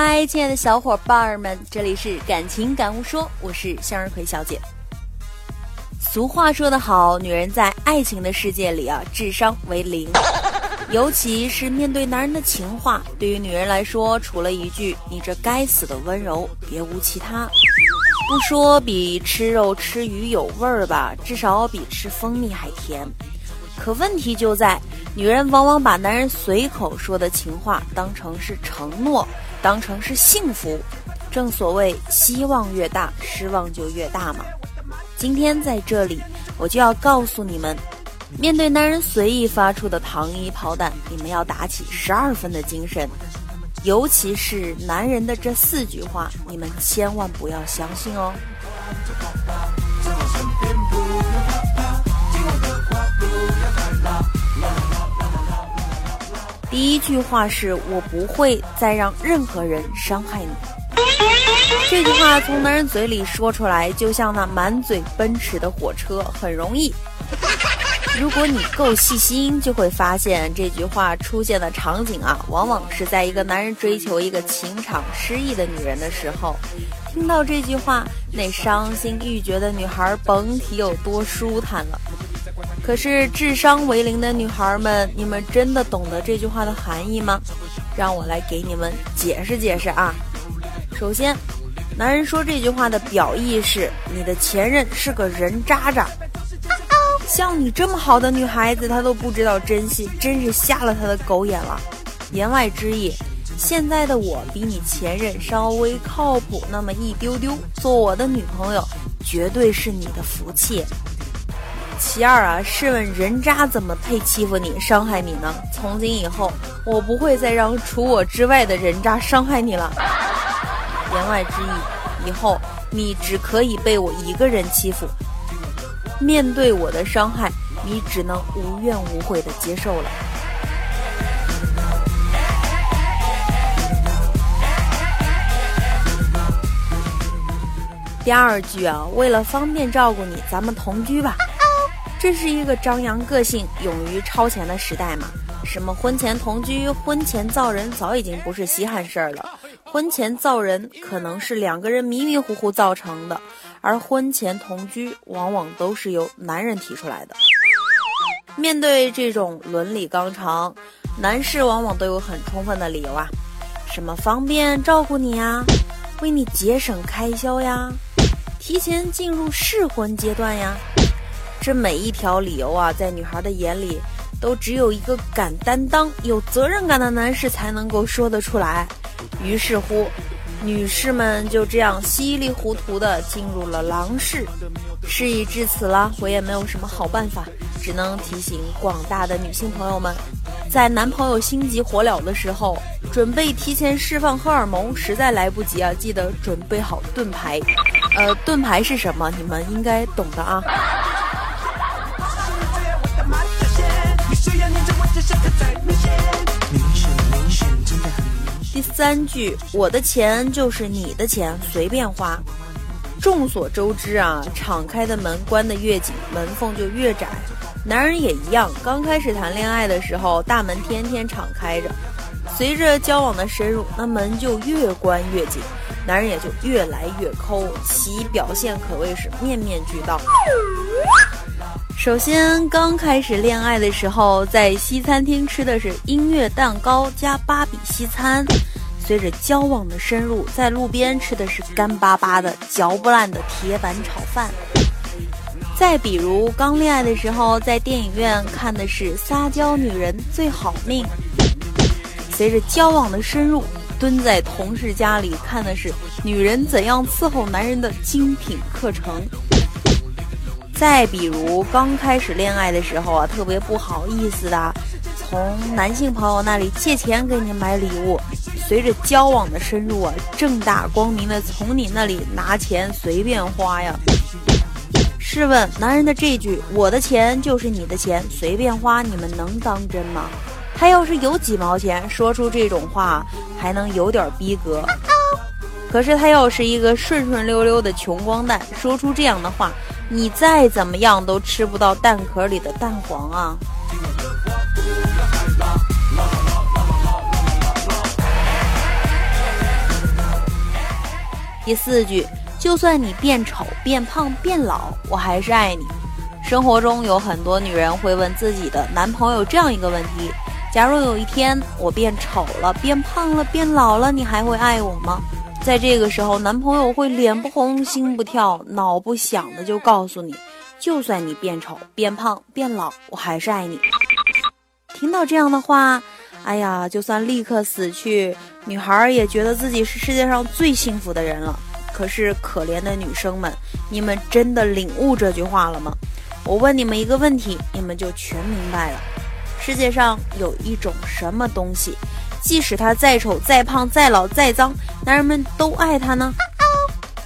嗨，亲爱的小伙伴们，这里是感情感悟说，我是向日葵小姐。俗话说得好，女人在爱情的世界里啊，智商为零。尤其是面对男人的情话，对于女人来说，除了一句“你这该死的温柔”，别无其他。不说比吃肉吃鱼有味儿吧，至少比吃蜂蜜还甜。可问题就在，女人往往把男人随口说的情话当成是承诺。当成是幸福，正所谓希望越大，失望就越大嘛。今天在这里，我就要告诉你们，面对男人随意发出的糖衣炮弹，你们要打起十二分的精神。尤其是男人的这四句话，你们千万不要相信哦。第一句话是我不会再让任何人伤害你。这句话从男人嘴里说出来，就像那满嘴奔驰的火车，很容易。如果你够细心，就会发现这句话出现的场景啊，往往是在一个男人追求一个情场失意的女人的时候。听到这句话，那伤心欲绝的女孩甭提有多舒坦了。可是智商为零的女孩们，你们真的懂得这句话的含义吗？让我来给你们解释解释啊。首先，男人说这句话的表意是你的前任是个人渣渣，像你这么好的女孩子，他都不知道珍惜，真是瞎了他的狗眼了。言外之意，现在的我比你前任稍微靠谱那么一丢丢，做我的女朋友绝对是你的福气。其二啊，试问人渣怎么配欺负你、伤害你呢？从今以后，我不会再让除我之外的人渣伤害你了。言外之意，以后你只可以被我一个人欺负。面对我的伤害，你只能无怨无悔的接受了。第二句啊，为了方便照顾你，咱们同居吧。这是一个张扬个性、勇于超前的时代嘛？什么婚前同居、婚前造人，早已经不是稀罕事儿了。婚前造人可能是两个人迷迷糊糊造成的，而婚前同居往往都是由男人提出来的。面对这种伦理纲常，男士往往都有很充分的理由啊，什么方便照顾你呀，为你节省开销呀，提前进入适婚阶段呀。这每一条理由啊，在女孩的眼里，都只有一个敢担当、有责任感的男士才能够说得出来。于是乎，女士们就这样稀里糊涂的进入了狼室。事已至此了，我也没有什么好办法，只能提醒广大的女性朋友们，在男朋友心急火燎的时候，准备提前释放荷尔蒙，实在来不及啊！记得准备好盾牌。呃，盾牌是什么？你们应该懂的啊。第三句，我的钱就是你的钱，随便花。众所周知啊，敞开的门关得越紧，门缝就越窄。男人也一样，刚开始谈恋爱的时候，大门天天敞开着，随着交往的深入，那门就越关越紧，男人也就越来越抠，其表现可谓是面面俱到。首先，刚开始恋爱的时候，在西餐厅吃的是音乐蛋糕加芭比西餐；随着交往的深入，在路边吃的是干巴巴的、嚼不烂的铁板炒饭。再比如，刚恋爱的时候，在电影院看的是撒娇女人最好命；随着交往的深入，蹲在同事家里看的是女人怎样伺候男人的精品课程。再比如，刚开始恋爱的时候啊，特别不好意思的，从男性朋友那里借钱给你买礼物，随着交往的深入啊，正大光明的从你那里拿钱随便花呀。试问，男人的这句“我的钱就是你的钱，随便花”，你们能当真吗？他要是有几毛钱，说出这种话还能有点逼格。可是他要是一个顺顺溜溜的穷光蛋，说出这样的话，你再怎么样都吃不到蛋壳里的蛋黄啊！第四句，就算你变丑、变胖、变老，我还是爱你。生活中有很多女人会问自己的男朋友这样一个问题：假如有一天我变丑了、变胖了、变老了，你还会爱我吗？在这个时候，男朋友会脸不红、心不跳、脑不响的就告诉你：就算你变丑、变胖、变老，我还是爱你。听到这样的话，哎呀，就算立刻死去，女孩也觉得自己是世界上最幸福的人了。可是，可怜的女生们，你们真的领悟这句话了吗？我问你们一个问题，你们就全明白了。世界上有一种什么东西，即使他再丑、再胖、再老、再脏，男人们都爱他呢？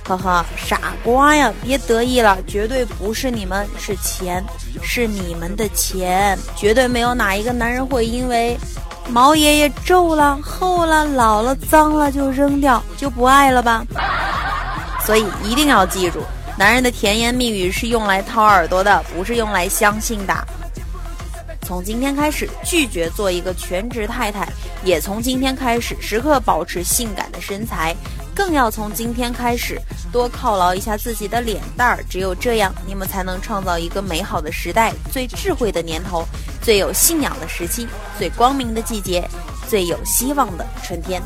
呵呵，傻瓜呀，别得意了，绝对不是你们，是钱，是你们的钱，绝对没有哪一个男人会因为毛爷爷皱了、厚了、老了、脏了就扔掉，就不爱了吧？所以一定要记住。男人的甜言蜜语是用来掏耳朵的，不是用来相信的。从今天开始，拒绝做一个全职太太，也从今天开始时刻保持性感的身材，更要从今天开始多犒劳一下自己的脸蛋儿。只有这样，你们才能创造一个美好的时代，最智慧的年头，最有信仰的时期，最光明的季节，最有希望的春天。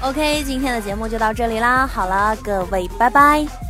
OK，今天的节目就到这里啦。好了，各位，拜拜。